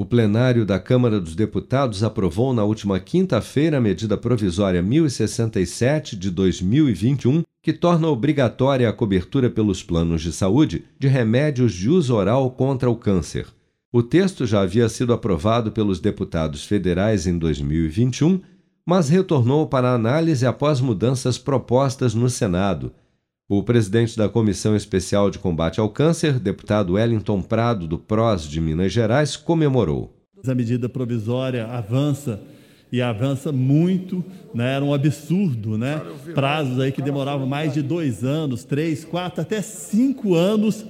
O plenário da Câmara dos Deputados aprovou na última quinta-feira a medida provisória 1067 de 2021, que torna obrigatória a cobertura pelos planos de saúde de remédios de uso oral contra o câncer. O texto já havia sido aprovado pelos deputados federais em 2021, mas retornou para análise após mudanças propostas no Senado. O presidente da Comissão Especial de Combate ao Câncer, deputado Wellington Prado, do PROS de Minas Gerais, comemorou. A medida provisória avança e avança muito, né? era um absurdo, né? Prazos aí que demoravam mais de dois anos, três, quatro, até cinco anos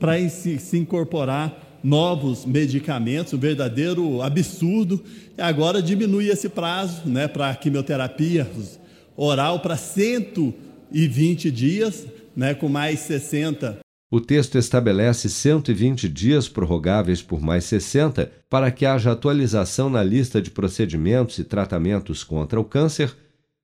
para se, incorporar novos medicamentos, um verdadeiro absurdo. E agora diminui esse prazo né, para quimioterapia oral para 100 e 20 dias, né, com mais 60. O texto estabelece 120 dias prorrogáveis por mais 60 para que haja atualização na lista de procedimentos e tratamentos contra o câncer,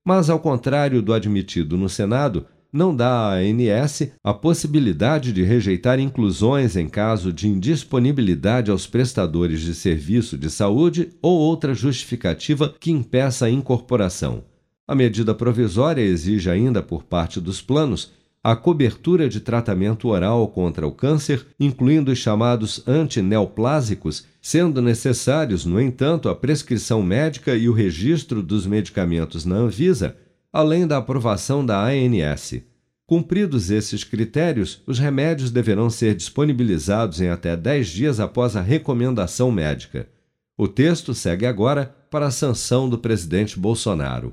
mas, ao contrário do admitido no Senado, não dá à ANS a possibilidade de rejeitar inclusões em caso de indisponibilidade aos prestadores de serviço de saúde ou outra justificativa que impeça a incorporação. A medida provisória exige ainda por parte dos planos a cobertura de tratamento oral contra o câncer, incluindo os chamados antineoplásicos, sendo necessários, no entanto, a prescrição médica e o registro dos medicamentos na Anvisa, além da aprovação da ANS. Cumpridos esses critérios, os remédios deverão ser disponibilizados em até 10 dias após a recomendação médica. O texto segue agora para a sanção do presidente Bolsonaro